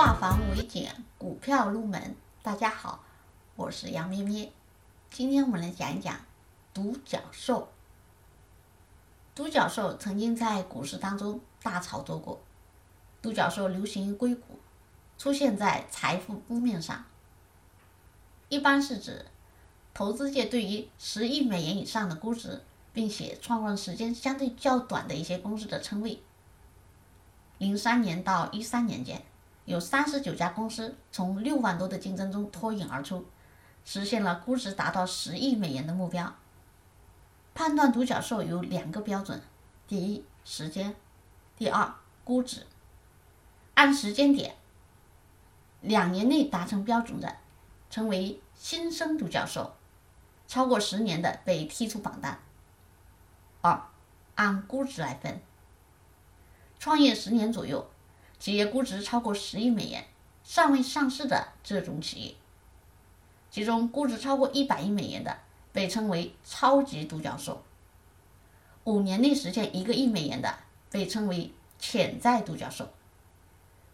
化繁为简，股票入门。大家好，我是杨咩咩。今天我们来讲一讲独角兽。独角兽曾经在股市当中大炒作过。独角兽流行于硅谷，出现在财富封面上。一般是指投资界对于十亿美元以上的估值，并且创办时间相对较短的一些公司的称谓。零三年到一三年间，有三十九家公司从六万多的竞争中脱颖而出，实现了估值达到十亿美元的目标。判断独角兽有两个标准：第一，时间；第二，估值。按时间点，两年内达成标准的，称为新生独角兽；超过十年的被踢出榜单。二，按估值来分。创业十年左右，企业估值超过十亿美元，尚未上市的这种企业，其中估值超过一百亿美元的被称为超级独角兽；五年内实现一个亿美元的被称为潜在独角兽；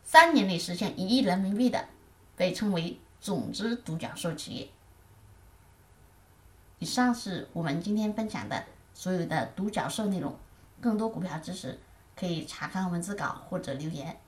三年内实现一亿人民币的被称为种子独角兽企业。以上是我们今天分享的所有的独角兽内容，更多股票知识。可以查看文字稿或者留言。